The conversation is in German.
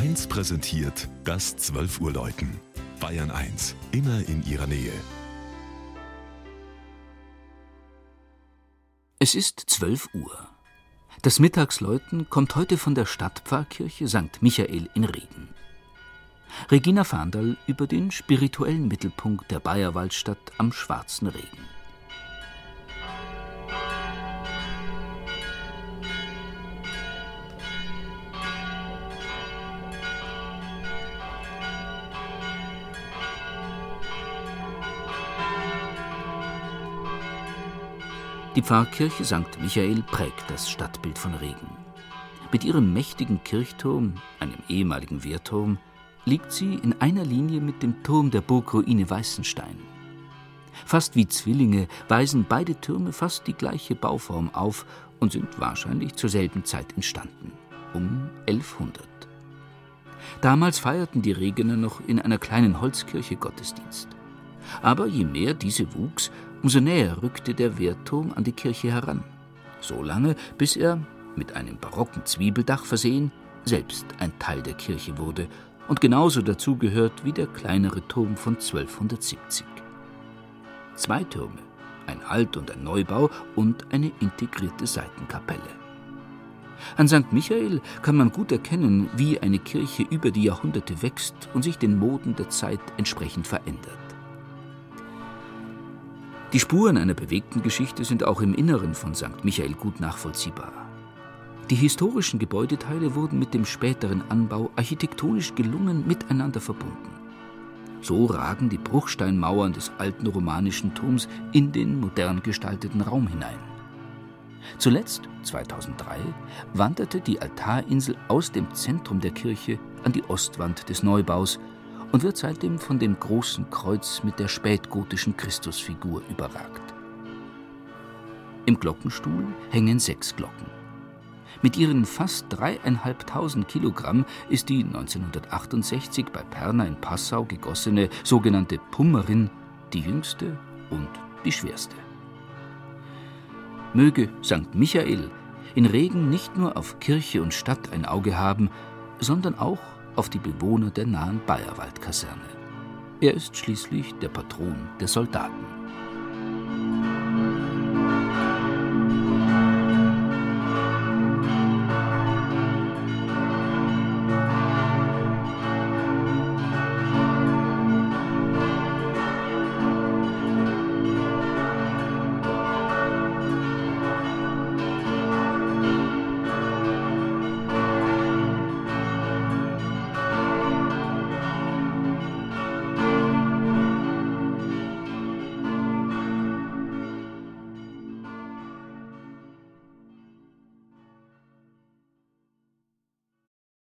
1 präsentiert das 12 Uhr Läuten. Bayern 1, immer in ihrer Nähe. Es ist 12 Uhr. Das Mittagsläuten kommt heute von der Stadtpfarrkirche St. Michael in Regen. Regina Fahndal über den spirituellen Mittelpunkt der Bayerwaldstadt am Schwarzen Regen. Die Pfarrkirche St. Michael prägt das Stadtbild von Regen. Mit ihrem mächtigen Kirchturm, einem ehemaligen Wehrturm, liegt sie in einer Linie mit dem Turm der Burgruine Weißenstein. Fast wie Zwillinge weisen beide Türme fast die gleiche Bauform auf und sind wahrscheinlich zur selben Zeit entstanden, um 1100. Damals feierten die Regener noch in einer kleinen Holzkirche Gottesdienst. Aber je mehr diese wuchs, umso näher rückte der Wehrturm an die Kirche heran. So lange, bis er, mit einem barocken Zwiebeldach versehen, selbst ein Teil der Kirche wurde und genauso dazugehört wie der kleinere Turm von 1270. Zwei Türme, ein Alt- und ein Neubau und eine integrierte Seitenkapelle. An St. Michael kann man gut erkennen, wie eine Kirche über die Jahrhunderte wächst und sich den Moden der Zeit entsprechend verändert. Die Spuren einer bewegten Geschichte sind auch im Inneren von St. Michael gut nachvollziehbar. Die historischen Gebäudeteile wurden mit dem späteren Anbau architektonisch gelungen miteinander verbunden. So ragen die Bruchsteinmauern des alten romanischen Turms in den modern gestalteten Raum hinein. Zuletzt, 2003, wanderte die Altarinsel aus dem Zentrum der Kirche an die Ostwand des Neubaus und wird seitdem von dem großen Kreuz mit der spätgotischen Christusfigur überragt. Im Glockenstuhl hängen sechs Glocken. Mit ihren fast dreieinhalbtausend Kilogramm ist die 1968 bei Perna in Passau gegossene sogenannte Pummerin die jüngste und die schwerste. Möge St. Michael in Regen nicht nur auf Kirche und Stadt ein Auge haben, sondern auch auf die Bewohner der nahen Bayerwaldkaserne. Er ist schließlich der Patron der Soldaten.